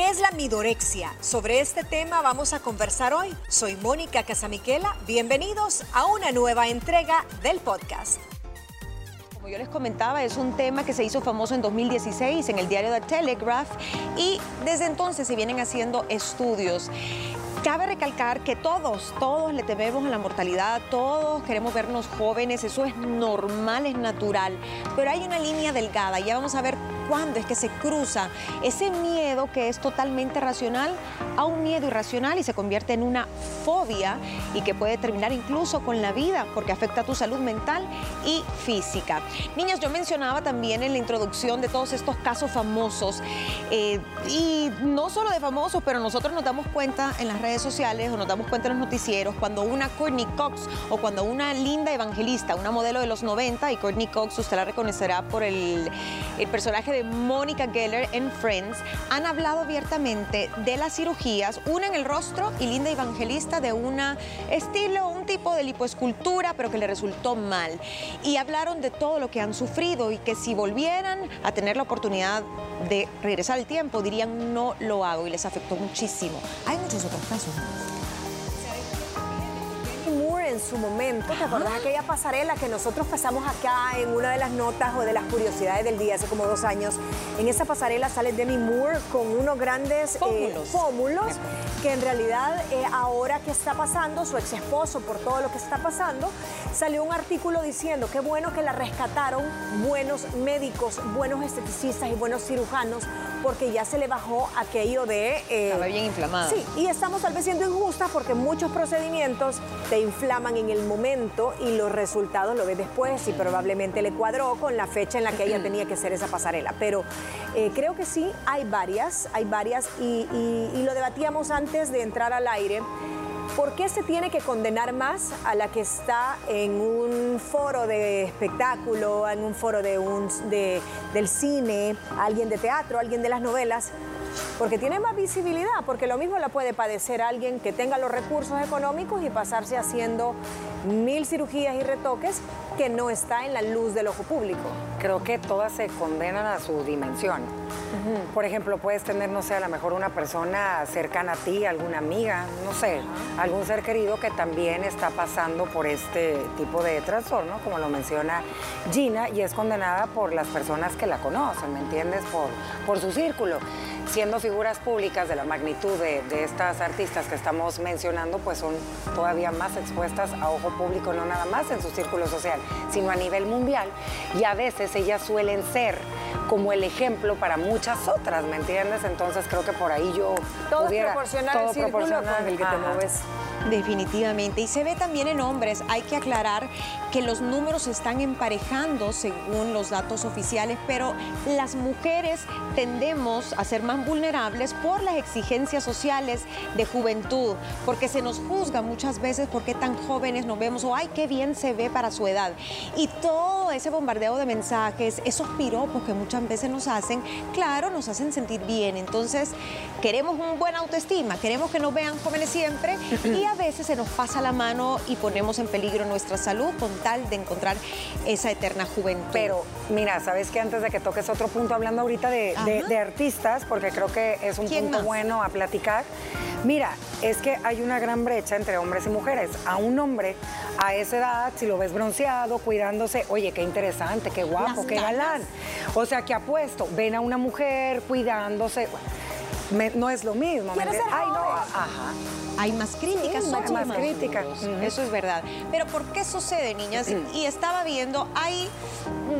¿Qué es la midorexia? Sobre este tema vamos a conversar hoy. Soy Mónica Casamiquela. Bienvenidos a una nueva entrega del podcast. Como yo les comentaba, es un tema que se hizo famoso en 2016 en el diario The Telegraph y desde entonces se vienen haciendo estudios. Cabe recalcar que todos, todos le tememos a la mortalidad, todos queremos vernos jóvenes, eso es normal, es natural, pero hay una línea delgada, ya vamos a ver cuándo es que se cruza ese miedo que es totalmente racional a un miedo irracional y se convierte en una fobia y que puede terminar incluso con la vida porque afecta a tu salud mental y física. Niños, yo mencionaba también en la introducción de todos estos casos famosos eh, y no solo de famosos, pero nosotros nos damos cuenta en las redes sociales o nos damos cuenta en los noticieros cuando una Courtney Cox o cuando una linda evangelista, una modelo de los 90 y Courtney Cox usted la reconocerá por el, el personaje de Mónica Geller en Friends han hablado abiertamente de las cirugías, una en el rostro y Linda Evangelista de una estilo, un tipo de lipoescultura, pero que le resultó mal. Y hablaron de todo lo que han sufrido y que si volvieran a tener la oportunidad de regresar al tiempo, dirían no lo hago y les afectó muchísimo. Hay muchos otros casos en su momento. ¿Te acordás aquella pasarela que nosotros pasamos acá en una de las notas o de las curiosidades del día hace como dos años? En esa pasarela sale Demi Moore con unos grandes eh, pómulos, que en realidad eh, ahora que está pasando, su ex esposo por todo lo que está pasando, salió un artículo diciendo que bueno que la rescataron buenos médicos, buenos esteticistas y buenos cirujanos porque ya se le bajó aquello de... Eh, Estaba bien inflamada. Sí, y estamos tal vez siendo injustas porque muchos procedimientos te inflaman en el momento y los resultados lo ves después y probablemente le cuadró con la fecha en la que ella tenía que hacer esa pasarela. Pero eh, creo que sí, hay varias, hay varias y, y lo debatíamos antes de entrar al aire. ¿Por qué se tiene que condenar más a la que está en un foro de espectáculo, en un foro de un, de, del cine, alguien de teatro, alguien de las novelas? Porque tiene más visibilidad, porque lo mismo la puede padecer alguien que tenga los recursos económicos y pasarse haciendo mil cirugías y retoques que no está en la luz del ojo público. Creo que todas se condenan a su dimensión. Por ejemplo, puedes tener, no sé, a lo mejor una persona cercana a ti, alguna amiga, no sé, algún ser querido que también está pasando por este tipo de trastorno, como lo menciona Gina, y es condenada por las personas que la conocen, ¿me entiendes? Por, por su círculo siendo figuras públicas de la magnitud de, estas artistas que estamos mencionando, pues son todavía más expuestas a ojo público, no nada más en su círculo social, sino a nivel mundial. Y a veces ellas suelen ser como el ejemplo para muchas otras, ¿me entiendes? Entonces creo que por ahí yo todo pudiera... Proporcional todo proporcional con el que te mueves. Definitivamente. Y se ve también en hombres. Hay que aclarar que los números están emparejando según los datos oficiales, pero las mujeres tendemos a ser más vulnerables por las exigencias sociales de juventud, porque se nos juzga muchas veces por qué tan jóvenes nos vemos o ay, qué bien se ve para su edad. Y todo ese bombardeo de mensajes, esos piropos que muchas veces nos hacen, claro, nos hacen sentir bien. Entonces, queremos un buen autoestima, queremos que nos vean jóvenes siempre y a veces se nos pasa la mano y ponemos en peligro nuestra salud con tal de encontrar esa eterna juventud. Pero mira, sabes que antes de que toques otro punto, hablando ahorita de, artistas, porque creo que es un punto bueno a platicar. Mira, es que hay una gran brecha entre hombres y mujeres. A un hombre a esa edad, si lo ves bronceado, cuidándose, oye, qué interesante, qué guapo, qué galán. O sea, que apuesto, ven a una mujer cuidándose no es lo mismo. Ay, no, ajá. Hay más críticas, son más, críticas. Eso es verdad. Pero ¿por qué sucede, niñas? Y estaba viendo, hay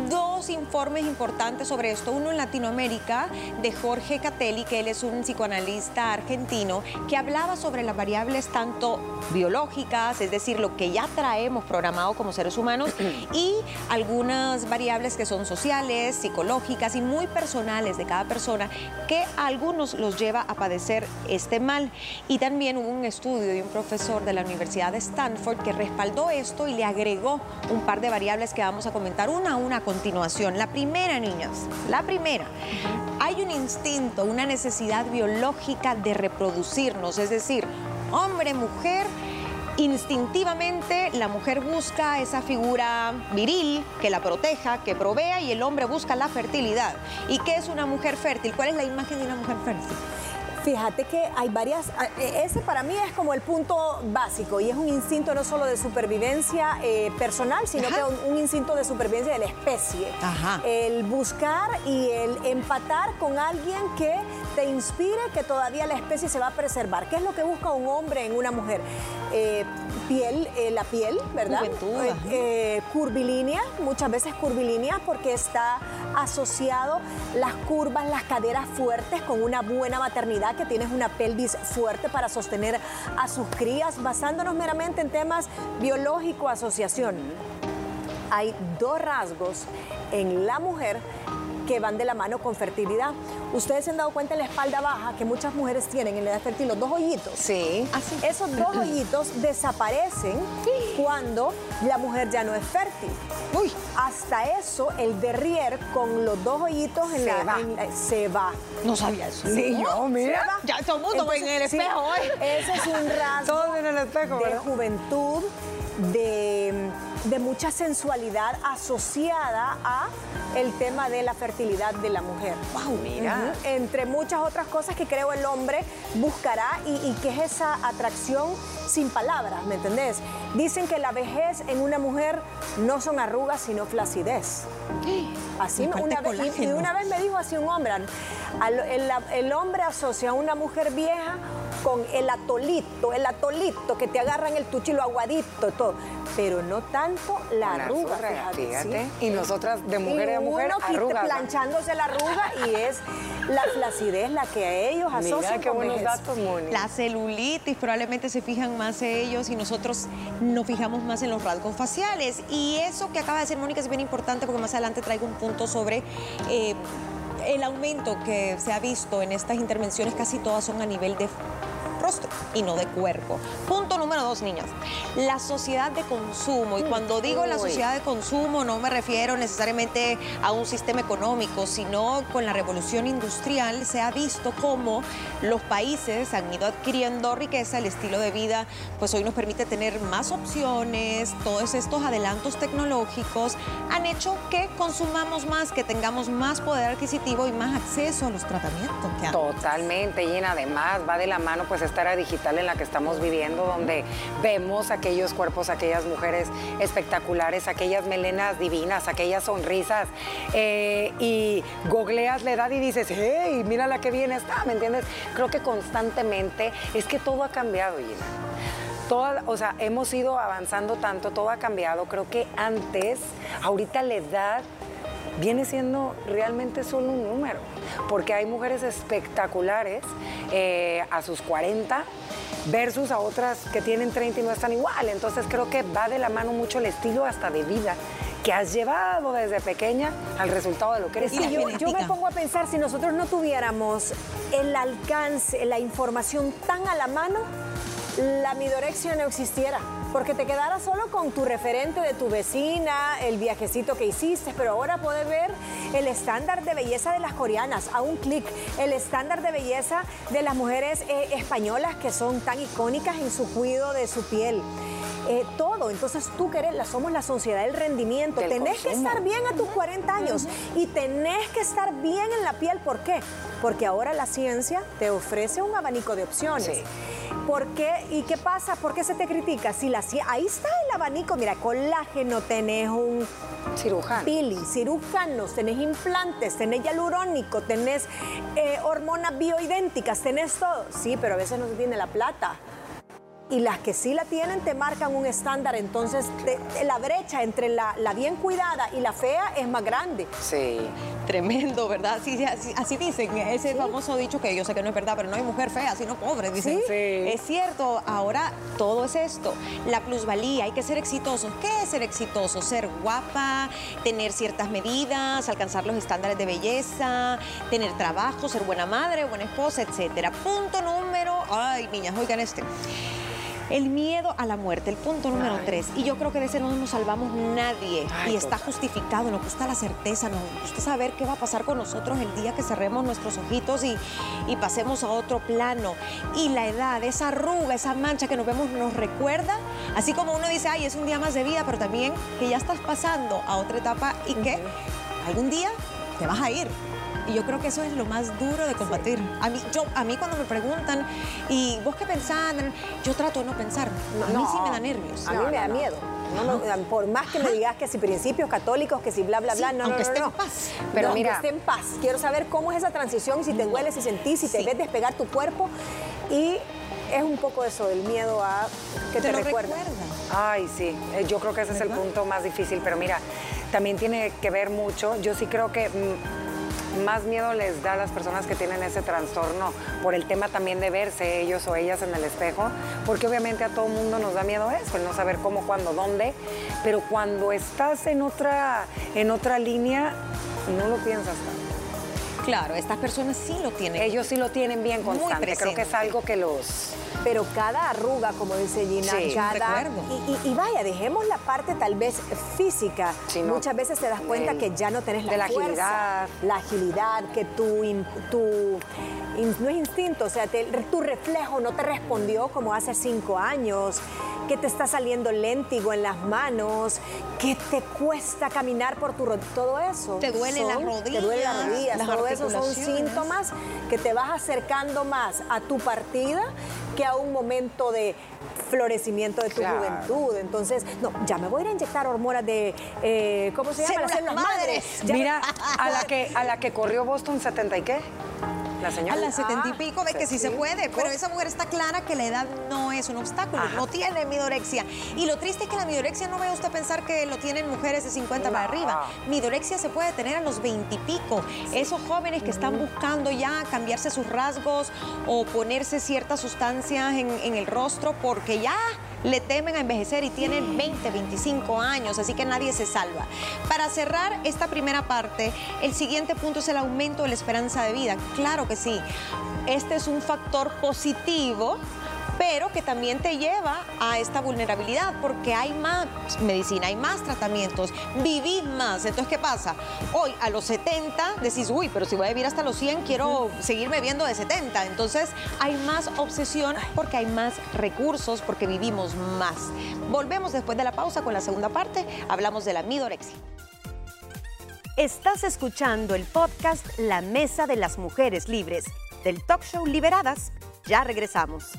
dos informes importantes sobre esto. Uno en Latinoamérica de Jorge Catelli, que él es un psicoanalista argentino, que hablaba sobre las variables tanto biológicas, es decir, lo que ya traemos programado como seres humanos, y algunas variables que son sociales, psicológicas y muy personales de cada persona, que a algunos los lleva a padecer este mal. Y también hubo un estudio de un profesor de la Universidad de Stanford que respaldó esto y le agregó un par de variables que vamos a comentar una a una a continuación. La primera, niñas, la primera, hay un instinto, una necesidad biológica de reproducirnos, es decir, hombre, mujer, instintivamente la mujer busca esa figura viril que la proteja, que provea y el hombre busca la fertilidad. ¿Y qué es una mujer fértil? ¿Cuál es la imagen de una mujer fértil? Fíjate que hay varias, e, ese para mí es como el punto básico y es un instinto no solo de supervivencia eh, personal, sino que un, un, instinto de supervivencia de la especie. Ajá. El buscar y el empatar con alguien que te inspire que todavía la especie se va a preservar. ¿Qué es lo que busca un hombre en una mujer? Eh, piel, eh, la piel, ¿verdad? Curvilínea, muchas veces curvilínea porque está asociado las curvas, las caderas fuertes con una buena maternidad, que tienes una pelvis fuerte para sostener a sus crías, basándonos meramente en temas biológico-asociación. Hay dos rasgos en la mujer que van de la mano con fertilidad. Ustedes se han dado cuenta en la espalda baja que muchas mujeres tienen en la edad fértil los dos hoyitos. Sí. Así. Esos dos hoyitos desaparecen cuando la mujer ya no es fértil. Uy. Hasta eso, el derrier con los dos hoyitos en se la, va. se va. No sabía eso. Sí, yo, mira. Ya todo el mundo Entonces, en el espejo hoy. Ese es un rasgo Todo en el espejo, de ¿verdad? juventud, de, de mucha sensualidad asociada a el tema de la fertilidad de la mujer. Wow, mira. Entre muchas otras cosas que creo el hombre buscará y, y que es esa atracción sin palabras, ¿me entendés? Dicen que la vejez en una mujer no son arrugas, sino flacidez. Así una vez, y- una vez me dijo así un hombre, al- el, el hombre asocia a una mujer vieja con el atolito, el atolito que te agarran el tuchilo aguadito y todo, pero no tanto la Una arruga, arruga, fíjate, fíjate. ¿sí? Y nosotras de mujer Y a mujer uno. ¿no? planchándose la arruga y es la flacidez la que a ellos asocian Mira qué con buenos datos, Moni. La celulitis probablemente se fijan más ellos y nosotros nos fijamos más en los rasgos faciales. Y eso que acaba de decir Mónica es bien importante porque más adelante traigo un punto sobre eh, el aumento que se ha visto en estas intervenciones, casi todas son a nivel de rostro y no de cuerpo. Punto número dos, niñas. La sociedad de consumo. Y cuando digo la sociedad de consumo, no me refiero necesariamente a un sistema económico, sino con la revolución industrial se ha visto cómo los países han ido adquiriendo riqueza, el estilo de vida, pues hoy nos permite tener más opciones, todos estos adelantos tecnológicos han hecho que consumamos más, que tengamos más poder adquisitivo y más acceso a los tratamientos que. Totalmente, y además va de la mano pues esta digital en la que estamos viviendo, donde vemos aquellos cuerpos, aquellas mujeres espectaculares, aquellas melenas divinas, aquellas sonrisas, eh, y googleas la edad y dices, hey, mira la que bien está, ¿me entiendes? Creo que constantemente es que todo ha cambiado, Gina. Toda, o sea, hemos ido avanzando tanto, todo ha cambiado. Creo que antes, ahorita la edad viene siendo realmente solo un número, porque hay mujeres espectaculares eh, a sus 40 versus a otras que tienen 30 y no están igual. Entonces creo que va de la mano mucho el estilo hasta de vida que has llevado desde pequeña al resultado de lo que eres. La yo, yo me pongo a pensar, si nosotros no tuviéramos el alcance, la información tan a la mano, la midorexia no existiera. Porque te quedaras solo con tu referente de tu vecina, el viajecito que hiciste, pero ahora puedes ver el estándar de belleza de las coreanas a un clic, el estándar de belleza de las mujeres eh, españolas que son tan icónicas en su cuidado de su piel. Eh, todo, entonces tú que eres, la, somos la sociedad del rendimiento, Del tenés que estar bien a tus 40 años y tenés que estar bien en la piel. ¿Por qué? Porque ahora la ciencia te ofrece un abanico de opciones. Sí. ¿Por qué? ¿Y qué pasa? ¿Por qué se te critica? Si la, ahí está el abanico, mira, colágeno, tenés un cirujano. peeling, cirujanos, tenés implantes, tenés hialurónico, tenés eh, hormonas bioidénticas, tenés todo. Sí, pero a veces no se tiene la plata. Y las que sí la tienen te marcan un estándar, entonces te- te- la brecha entre la, la bien cuidada y la fea es más grande. Sí. Tremendo, ¿verdad? Sí, sí, así, así dicen, ese famoso dicho que yo sé que no es verdad, pero no hay mujer fea, sino pobre, dicen. Sí. Sí. Es cierto, ahora todo es esto, la plusvalía, hay que ser exitosos. ¿Qué es ser exitoso? Ser guapa, tener ciertas medidas, alcanzar los estándares de belleza, tener trabajo, ser buena madre, buena esposa, etcétera. Punto número, ay, niñas, oigan este. El miedo a la muerte, el punto número Ay. tres. Y yo creo que de ese no nos salvamos nadie. Ay, y está justificado, nos gusta la certeza, nos gusta saber qué va a pasar con nosotros el día que cerremos nuestros ojitos y, y pasemos a otro plano. Y la edad, esa arruga, esa mancha que nos vemos nos recuerda, así como uno dice, ay, es un día más de vida, pero también que ya estás pasando a otra etapa y que algún día te vas a ir. Y yo creo que eso es lo más duro de combatir. A, mí, yo, a mí cuando me preguntan, ¿y vos qué pensás? Yo trato de no pensar. a mí sí me da nervios. A mí me da miedo. por más que me digas que si principios católicos, que si bla, bla, bla, no, aunque no, esté en paz. Pero mira, esté en paz. Quiero saber cómo es esa transición, si te duele, si sentís, si te ves despegar tu cuerpo. Y es un poco eso, el miedo a que te, te recuerda. Ay, sí, eh, yo creo que ese es el punto más difícil, pero mira, también tiene que ver mucho, yo sí creo que mm, más miedo les da a las personas que tienen ese trastorno por el tema también de verse ellos o ellas en el espejo, porque obviamente a todo mundo nos da miedo eso, el no saber cómo, cuándo, dónde, pero cuando estás en otra, en otra línea, no lo piensas tanto. Claro, estas personas sí lo tienen. Ellos sí lo tienen bien constante. Creo que es algo que los pero cada arruga, como dice Gina, cada... Y, y, vaya, dejemos la parte tal vez física. Muchas veces te das cuenta que ya no tenés la, la agilidad. la agilidad, que tu, tu no es instinto, o sea, tu reflejo no te respondió como hace cinco años, que te está saliendo léntigo en las manos, que te cuesta caminar por tu todo eso. Te duelen las rodillas. Te duelen las rodillas, todo eso son síntomas que te vas acercando más a tu partida que a un momento de florecimiento de tu juventud. Entonces, no, ya me voy a ir a inyectar hormonas de, eh, ¿cómo se llama? Las madres. Mira, a la, que, a la que corrió Boston 70 y qué. La señora. A las setenta y pico, ve que sí se puede, pero esa mujer está clara que la edad no es un obstáculo, no tiene midorexia. Y lo triste es que la midorexia no vaya usted a pensar que lo tienen mujeres de 50 para arriba. Midorexia se puede tener a los 20 y pico. Esos jóvenes que están buscando ya cambiarse sus rasgos o ponerse ciertas sustancias en, en el rostro porque ya le temen a envejecer y tienen 20, 25 años, así que nadie se salva. Para cerrar esta primera parte, el siguiente punto es el aumento de la esperanza de vida. Claro que sí, este es un factor positivo pero que también te lleva a esta vulnerabilidad porque hay más medicina, hay más tratamientos, vivís más. Entonces, ¿qué pasa? Hoy a los 70 decís, uy, pero si voy a vivir hasta los 100, quiero seguirme viendo de 70. Entonces, hay más obsesión porque hay más recursos, porque vivimos más. Volvemos después de la pausa con la segunda parte. Hablamos de la midorexia. Estás escuchando el podcast La Mesa de las Mujeres Libres del talk show Liberadas. Ya regresamos.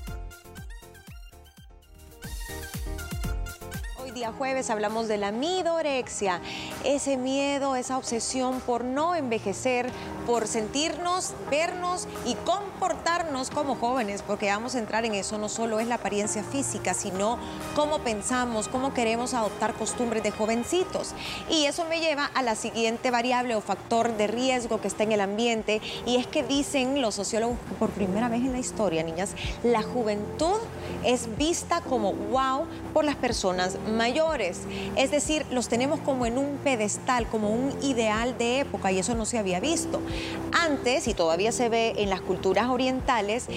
Día jueves hablamos de la midorexia, ese miedo, esa obsesión por no envejecer, por sentirnos, vernos y comportarnos como jóvenes, porque vamos a entrar en eso, no solo es la apariencia física, sino cómo pensamos, cómo queremos adoptar costumbres de jovencitos. Y eso me lleva a la siguiente variable o factor de riesgo que está en el ambiente, y es que dicen los sociólogos que por primera vez en la historia, niñas, la juventud es vista como wow por las personas mayores. Es decir, los tenemos como en un pedestal, como un ideal de época y eso no se había visto. Antes, y todavía se ve en las culturas orientales,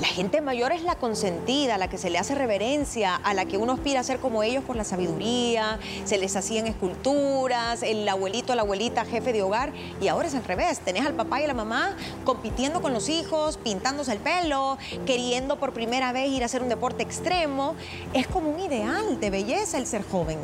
la gente mayor es la consentida, la que se le hace reverencia, a la que uno aspira a ser como ellos por la sabiduría, se les hacían esculturas, el abuelito, la abuelita, jefe de hogar, y ahora es al revés, tenés al papá y la mamá compitiendo con los hijos, pintándose el pelo, queriendo por primera vez ir a hacer un deporte extremo, es como un ideal de belleza el ser joven.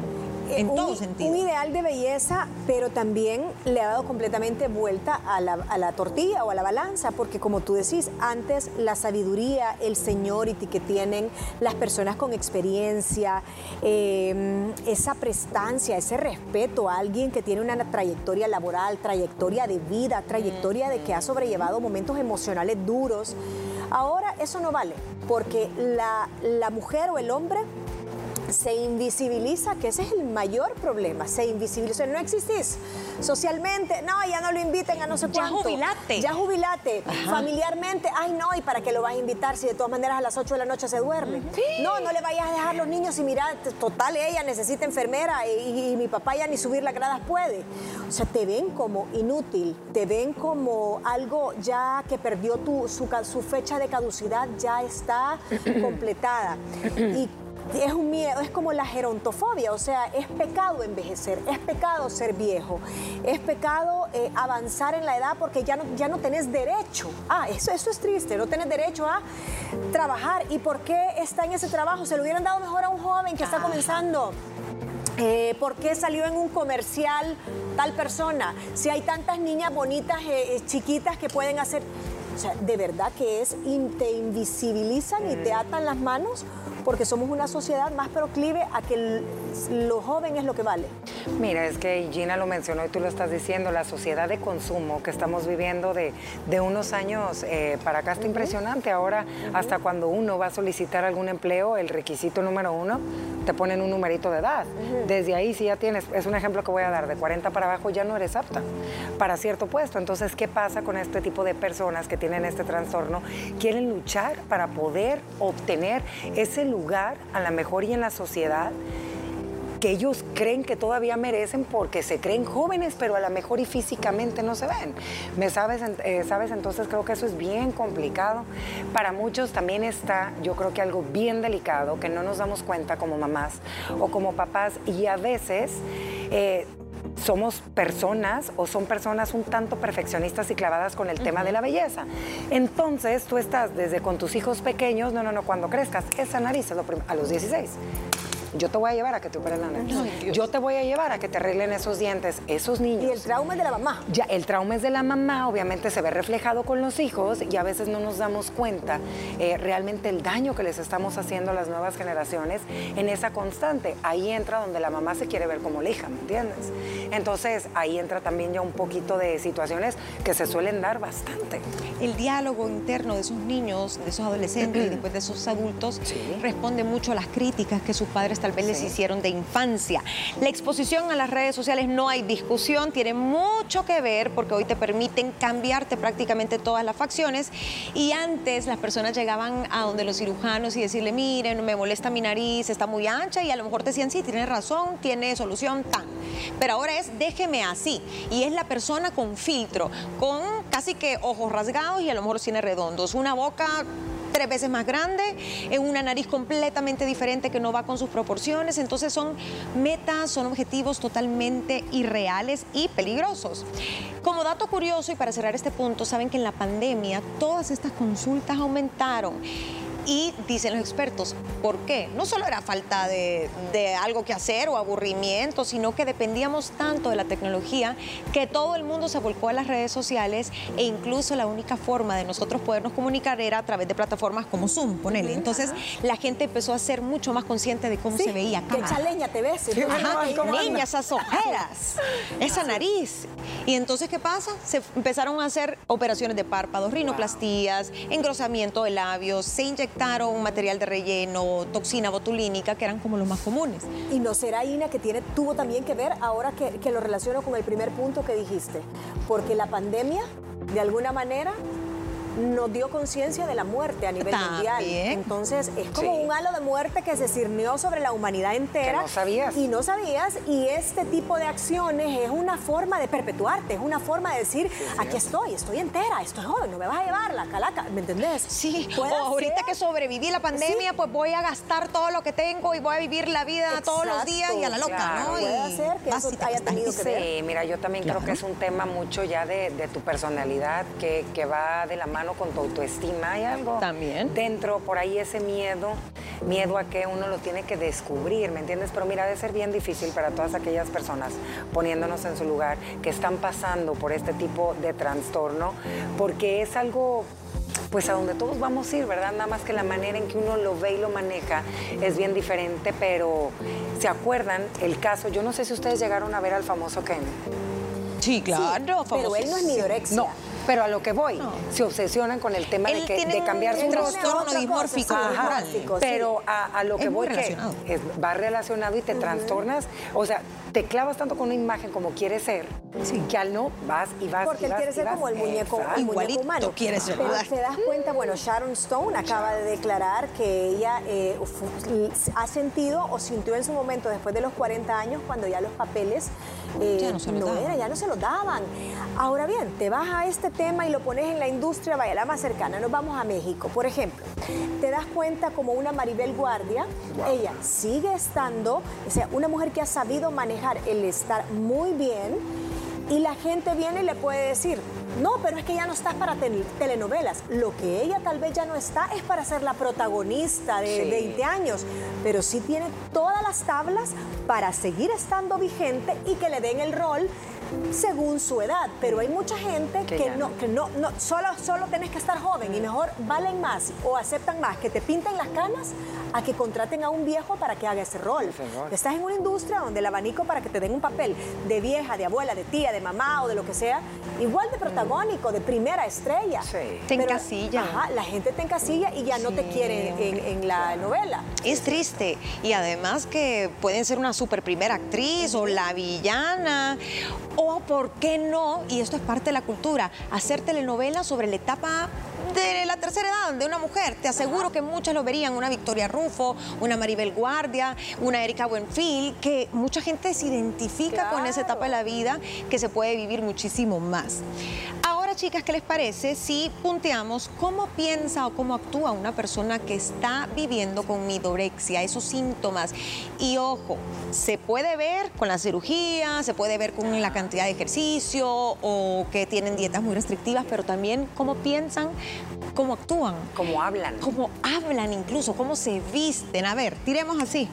Eh, en todo sentido. Un ideal de belleza, pero también le ha dado completamente vuelta a la, tortilla o a la balanza, porque como tú decís, antes la sabiduría, el seniority que tienen las personas con experiencia, em, esa prestancia, ese respeto a alguien que tiene una trayectoria laboral, trayectoria de vida, trayectoria de que ha sobrellevado momentos emocionales duros. Ahora eso no vale, porque la, la mujer o el hombre se invisibiliza, que ese es el mayor problema, se invisibiliza, no existís socialmente, no, ya no lo inviten a no sé cuánto. Ya jubilate. Ya jubilate, familiarmente, ay no, ¿y para qué lo vas a invitar si de todas maneras a las 8 de la noche se duerme? No, no le vayas a dejar los niños y mira, total, ella necesita enfermera y, mi papá ya ni subir las gradas puede. O sea, te ven como inútil, te ven como algo ya que perdió tu, su, su fecha de caducidad, ya está completada. Y es un miedo, es como la gerontofobia, o sea, es pecado envejecer, es pecado ser viejo, es pecado eh, avanzar en la edad porque ya no, ya no tenés derecho. Ah, eso, eso es triste, no tenés derecho a trabajar. ¿Y por qué está en ese trabajo? Se lo hubieran dado mejor a un joven que está comenzando. Eh, ¿Por qué salió en un comercial tal persona, si hay tantas niñas bonitas, eh, chiquitas que pueden hacer... O sea, de verdad que es, te invisibilizan y te atan las manos porque somos una sociedad más proclive a que lo joven es lo que vale. Mira, es que Gina lo mencionó y tú lo estás diciendo, la sociedad de consumo que estamos viviendo de, unos años eh, para acá está impresionante. Ahora, hasta cuando uno va a solicitar algún empleo, el requisito número uno, te ponen un numerito de edad. Desde ahí, si ya tienes, es un ejemplo que voy a dar, de 40 para abajo ya no eres apta para cierto puesto. Entonces, ¿qué pasa con este tipo de personas que tienen este trastorno? Quieren luchar para poder obtener ese lugar a la mejor y en la sociedad que ellos creen que todavía merecen porque se creen jóvenes, pero a lo mejor y físicamente no se ven. ¿Me sabes? Eh, ¿Sabes? Entonces creo que eso es bien complicado. Para muchos también está, yo creo que algo bien delicado, que no nos damos cuenta como mamás o como papás y a veces... Eh, somos personas o son personas un tanto perfeccionistas y clavadas con el tema de la belleza. Entonces tú estás desde con tus hijos pequeños, no, no, no, cuando crezcas, esa nariz es lo a los 16 yo te voy a llevar a que te operen la nariz. yo te voy a llevar a que te arreglen esos dientes, esos niños. Y el trauma es de la mamá. Ya, el trauma es de la mamá, obviamente se ve reflejado con los hijos y a veces no nos damos cuenta eh, realmente el daño que les estamos haciendo a las nuevas generaciones en esa constante. Ahí entra donde la mamá se quiere ver como la hija, ¿me entiendes? Entonces ahí entra también ya un poquito de situaciones que se suelen dar bastante. El diálogo interno de esos niños, de esos adolescentes y después de esos adultos responde mucho a las críticas que sus padres tal vez les hicieron de infancia. La exposición a las redes sociales no hay discusión, tiene mucho que ver porque hoy te permiten cambiarte prácticamente todas las facciones y antes las personas llegaban a donde los cirujanos y decirle, miren, me molesta mi nariz, está muy ancha y a lo mejor te decían, sí, tienes razón, tiene solución, tan. Pero ahora es, déjeme así. Y es la persona con filtro, con casi que ojos rasgados y a lo mejor tiene redondos, una boca tres veces más grande, en una nariz completamente diferente que no va con sus proporciones. Entonces son metas, son objetivos totalmente irreales y peligrosos. Como dato curioso y para cerrar este punto, saben que en la pandemia todas estas consultas aumentaron. Y dicen los expertos, ¿por qué? No solo era falta de, algo que hacer o aburrimiento, sino que dependíamos tanto de la tecnología que todo el mundo se volcó a las redes sociales e incluso la única forma de nosotros podernos comunicar era a través de plataformas como Zoom, ponele. Entonces la gente empezó a ser mucho más consciente de cómo se veía. Qué chaleña te ves. Ajá, esas ojeras, esa nariz. Y entonces, ¿qué pasa? Se empezaron a hacer operaciones de párpados, rinoplastías, engrosamiento de labios, se inyectaron material de relleno, toxina botulínica, que eran como los más comunes. ¿Y no será, Ina, que tiene, tuvo también que ver, ahora que lo relaciono con el primer punto que dijiste? Porque la pandemia, de alguna manera, nos dio conciencia de la muerte a nivel mundial. Entonces, es como un halo de muerte que se cirnió sobre la humanidad entera. no sabías. Y no sabías. Y este tipo de acciones es una forma de perpetuarte, es una forma de decir, aquí estoy, estoy entera, estoy joven, no me vas a llevar la calaca, ¿me entendés? Sí, o ahorita que sobreviví la pandemia, pues voy a gastar todo lo que tengo y voy a vivir la vida todos los días y a la loca, ¿no? Puede hacer que eso haya tenido que ver. Sí, mira, yo también creo que es un tema mucho ya de, tu personalidad que, que va de la mano con tu autoestima. Hay algo también dentro, por ahí ese miedo, miedo a que uno lo tiene que descubrir, ¿me entiendes? Pero mira, debe ser bien difícil para todas aquellas personas, poniéndonos en su lugar, que están pasando por este tipo de trastorno, porque es algo pues a donde todos vamos a ir, ¿verdad? Nada más que la manera en que uno lo ve y lo maneja es bien diferente, pero ¿se acuerdan el caso? Yo no sé si ustedes llegaron a ver al famoso Ken. Sí, claro, pero él no es niorexia. No, pero a lo que voy, se obsesionan con el tema de, que, de cambiar su trastorno dismórfico. Pero a, lo que voy, que va relacionado y te trastornas, o sea, te clavas tanto con una imagen como quieres ser, que al no vas y vas Porque y vas, él quiere ser como el muñeco, el muñeco humano. Quiere ser. Pero te das cuenta, bueno, Sharon Stone acaba de declarar que ella eh, ha sentido o sintió en su momento, después de los 40 años, cuando ya los papeles eh, ya no, se no era, ya no se los daban. Ahora bien, te vas a este tema y lo pones en la industria, vaya, la más cercana, nos vamos a México, por ejemplo. Te das cuenta como una Maribel Guardia, ella sigue estando, o sea, una mujer que ha sabido manejar el estar muy bien y la gente viene y le puede decir, no, pero es que ya no estás para telenovelas. Lo que ella tal vez ya no está es para ser la protagonista de 20 años, pero sí tiene todas las tablas para seguir estando vigente y que le den el rol según su edad, pero hay mucha gente que, no, que no, no, solo, solo tenés que estar joven y mejor valen más o aceptan más que te pinten las canas a que contraten a un viejo para que haga ese rol. Estás en una industria donde el abanico para que te den un papel de vieja, de abuela, de tía, de mamá o de lo que sea, igual de protagónico, de primera estrella. Sí. Te encasilla. Ajá, la gente te encasilla y ya no te quiere en, en, la novela. Es triste. Y además que pueden ser una super primera actriz o la villana o, ¿por qué no? Y esto es parte de la cultura, hacer telenovelas sobre la etapa de la tercera edad de una mujer. Te aseguro que muchas lo verían, una Victoria Rufo, una Maribel Guardia, una Erika Buenfil, que mucha gente se identifica con esa etapa de la vida que se puede vivir muchísimo más. Ahora, chicas, ¿qué les parece si punteamos cómo piensa o cómo actúa una persona que está viviendo con midorexia, esos síntomas? Y ojo, se puede ver con la cirugía, se puede ver con la cantidad de ejercicio o que tienen dietas muy restrictivas, pero también cómo piensan cómo actúan. Cómo hablan. Cómo hablan incluso, cómo se visten. A ver, tiremos así.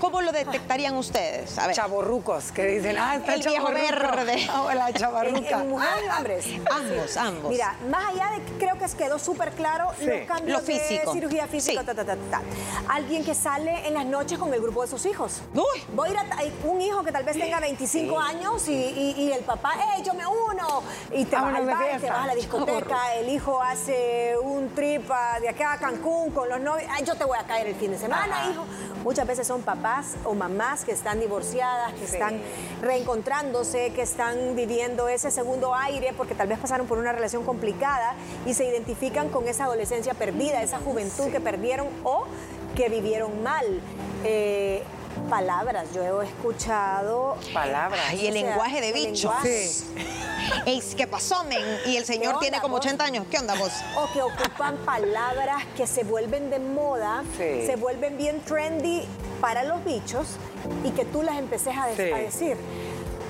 ¿Cómo lo detectarían ustedes? A ver. Chaborrucos, que dicen, ah, está el viejo verde. O la chavarruca. Mujeres y hombres. Ambos, ambos. Mira, más allá de que creo que quedó súper claro los cambios lo físico. de cirugía física, Alguien que sale en las noches con el grupo de sus hijos. Uy. Voy a ir a un hijo que tal vez tenga 25 años y, el papá, ¡eh, yo me uno! Y te vas al bar, te vas a la discoteca, el hijo hace un trip de acá a Cancún con los novios, Ay, yo te voy a caer el fin de semana, hijo. Muchas veces son papás o mamás que están divorciadas, que están reencontrándose, que están viviendo ese segundo aire porque tal vez pasaron por una relación complicada y se identifican con esa adolescencia perdida, esa juventud que perdieron o que vivieron mal. Eh, palabras, yo he escuchado... Palabras. Y el lenguaje de bichos. Sí. ¿qué pasó, men? Y el señor tiene como 80 años. ¿Qué onda vos? O que ocupan palabras que se vuelven de moda, se vuelven bien trendy para los bichos y que tú las empeces a, decir.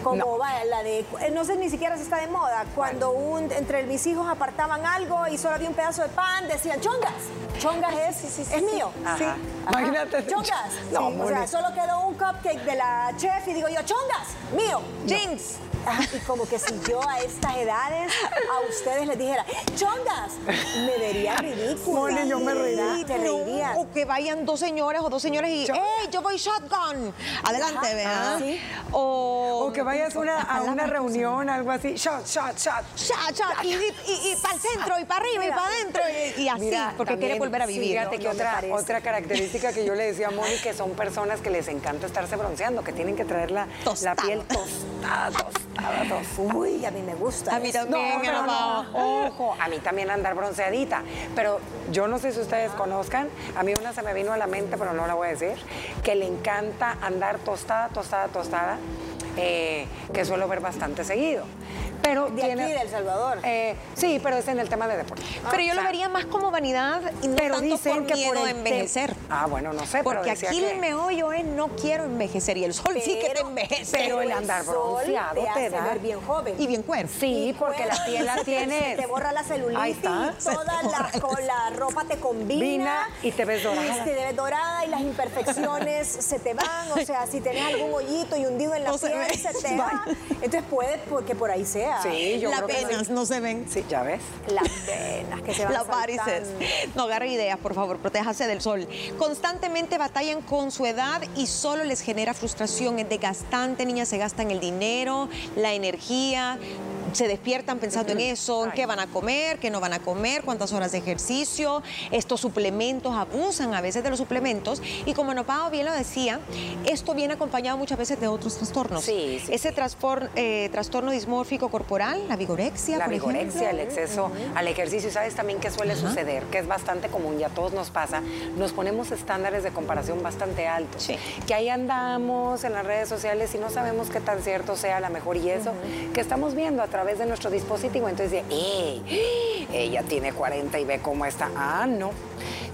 Como va la de eh, no sé ni siquiera si está de moda cuando un, entre mis hijos apartaban algo y solo había un pedazo de pan decían chongas chongas es, es mío. Sí. Imagínate. Chongas. O sea solo quedó un cupcake de la chef y digo yo chongas mío jinx y como que si yo a estas edades a ustedes les dijera, chongas, me vería ridículo. No, yo me reiría. Te reirías. O que vayan dos señoras o dos señores y, ¡eh, yo voy shotgun! Adelante, ¿verdad? ¿Sí? O, que vayas una, a una reunión, algo así, shot, shot, shot. Shot, shot, y, y, para el centro, y para arriba, y para adentro, y, así, porque quiere volver a vivir. Fíjate que otra, otra característica que yo le decía a Moni, que son personas que les encanta estarse bronceando, que tienen que traer la, la piel tostada, tostada Uy, a mí me gusta. A mí también, Ojo, a mí también andar bronceadita. Pero yo no sé si ustedes conozcan, a mí una se me vino a la mente, pero no la voy a decir, que le encanta andar tostada, tostada, tostada, eh, que suelo ver bastante seguido. Pero de aquí, de El Salvador. Eh, sí, pero es en el tema de deporte. pero yo lo vería más como vanidad y no pero dicen por que por envejecer. Ah, bueno, no sé, Porque aquí el meollo es no quiero envejecer y el sol sí que te envejece. Pero el andar bronceado te, te da ver bien joven. Y bien cuerpo. Sí, porque la piel la tienes. Te borra la celulitis, toda la, con la ropa te combina. y te ves dorada. Y te ves dorada y las imperfecciones se te van. O sea, si tenés algún hoyito y hundido en la piel, se, te va. Entonces puede porque por ahí Sí, yo Las venas no se ven. Sí, ya ves. Las venas que se van Las varices. No agarre ideas, por favor, protéjase del sol. Constantemente batallan con su edad y solo les genera frustración. Es desgastante, niñas, se gastan el dinero, la energía, se despiertan pensando en eso, en qué van a comer, qué no van a comer, cuántas horas de ejercicio, estos suplementos, abusan a veces de los suplementos. Y como Nopao bien lo decía, esto viene acompañado muchas veces de otros trastornos. Sí, Ese eh, trastorno dismórfico corporal, la vigorexia, La vigorexia, el exceso al ejercicio, ¿sabes también qué suele suceder? Que es bastante común y a todos nos pasa, nos ponemos estándares de comparación bastante altos. Que ahí andamos en las redes sociales y no sabemos qué tan cierto sea la mejor y eso que estamos viendo a través de nuestro dispositivo. Entonces dice, ¡eh! Ella tiene 40 y ve cómo está. Ah, no.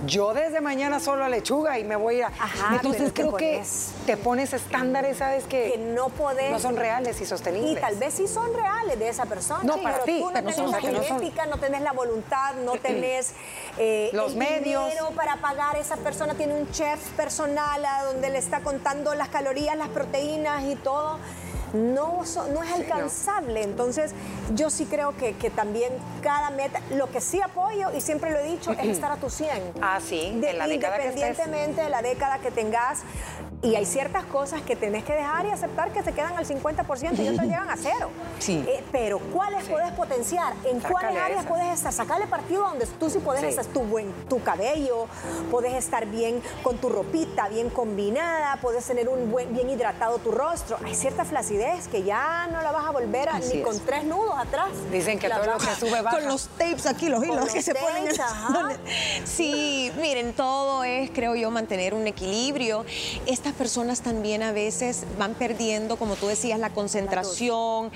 Yo desde mañana solo a lechuga y me voy a ir a... Ajá, Entonces creo que te pones estándares, ¿sabes? Que, que no podés... No son reales y sostenibles. Y tal vez sí son reales de esa persona. No, para pero ti. Tú no tenés la genética, no, tenés la voluntad, no tenés... Eh, Los el medios. dinero para pagar. Esa persona tiene un chef personal a donde le está contando las calorías, las proteínas y todo no, no es alcanzable. Entonces, yo sí creo que, que, también cada meta, lo que sí apoyo y siempre lo he dicho, es estar a tu 100. Ah, sí, en la Independientemente de la década que tengas, y hay ciertas cosas que tenés que dejar y aceptar que se quedan al 50% y otras llegan a cero. Sí. Eh, pero ¿cuáles puedes potenciar? ¿En cuáles áreas puedes estar? Sacarle partido donde tú sí puedes estar tu, buen, tu cabello, puedes estar bien con tu ropita, bien combinada, puedes tener un buen, bien hidratado tu rostro. Hay cierta flacidez que ya no la vas a volver a, ni con tres nudos atrás. Dicen que todo lo que sube baja. Con los tapes aquí, los hilos que se ponen. En... Sí, miren, todo es, creo yo, mantener un equilibrio. Esta personas también a veces van perdiendo, como tú decías, la concentración,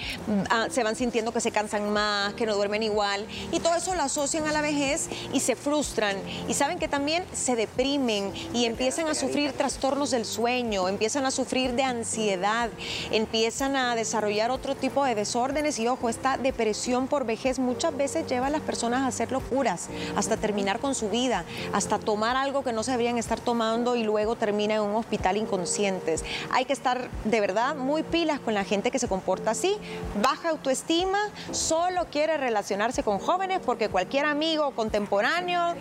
ah, se van sintiendo que se cansan más, que no duermen igual, y todo eso lo asocian a la vejez y se frustran. Y saben que también se deprimen y empiezan a sufrir trastornos del sueño, empiezan a sufrir de ansiedad, empiezan a desarrollar otro tipo de desórdenes y ojo, esta depresión por vejez muchas veces lleva a las personas a hacer locuras, hasta terminar con su vida, hasta tomar algo que no se deberían estar tomando y luego termina en un hospital inconscientes. Hay que estar de verdad muy pilas con la gente que se comporta así, baja autoestima, solo quiere relacionarse con jóvenes porque cualquier amigo contemporáneo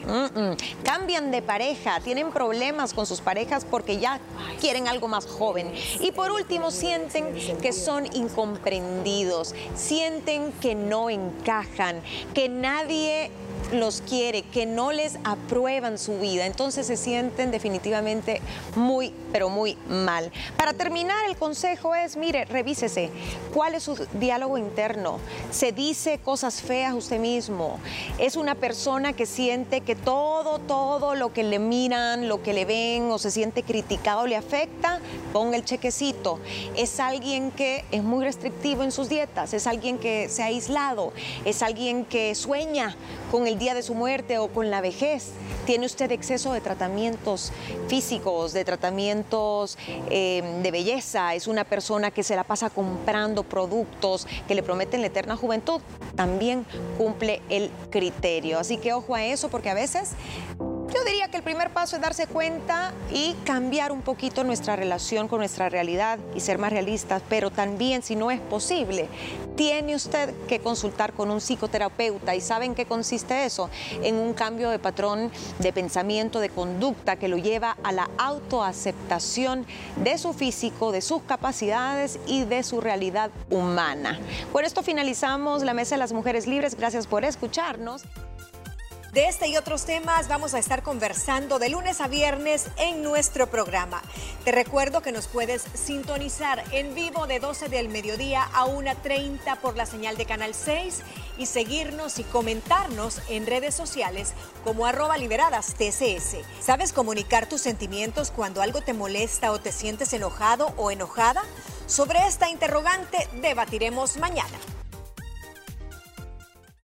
cambian de pareja, tienen problemas con sus parejas porque ya quieren algo más joven. Y por último, sienten que son incomprendidos, sienten que no encajan, que nadie los quiere, que no les aprueban su vida. Entonces se sienten definitivamente muy, pero muy mal. Para terminar, el consejo es, mire, revísese. ¿Cuál es su diálogo interno? ¿Se dice cosas feas usted mismo? ¿Es una persona que siente que todo, todo lo que le miran, lo que le ven o se siente criticado le afecta? Ponga el chequecito. ¿Es alguien que es muy restrictivo en sus dietas? ¿Es alguien que se ha aislado? ¿Es alguien que sueña con día de su muerte o con la vejez. Tiene usted exceso de tratamientos físicos, de tratamientos eh, de belleza. Es una persona que se la pasa comprando productos que le prometen la eterna juventud. También cumple el criterio. Así que ojo a eso porque a veces yo diría que el primer paso es darse cuenta y cambiar un poquito nuestra relación con nuestra realidad y ser más realistas, pero también si no es posible, tiene usted que consultar con un psicoterapeuta y ¿saben qué consiste eso? En un cambio de patrón de pensamiento, de conducta que lo lleva a la autoaceptación de su físico, de sus capacidades y de su realidad humana. Con esto finalizamos la Mesa de las Mujeres Libres. Gracias por escucharnos. De este y otros temas vamos a estar conversando de lunes a viernes en nuestro programa. Te recuerdo que nos puedes sintonizar en vivo de 12 del mediodía a 1.30 por la señal de Canal 6 y seguirnos y comentarnos en redes sociales como arroba liberadas TCS. ¿Sabes comunicar tus sentimientos cuando algo te molesta o te sientes enojado o enojada? Sobre esta interrogante debatiremos mañana.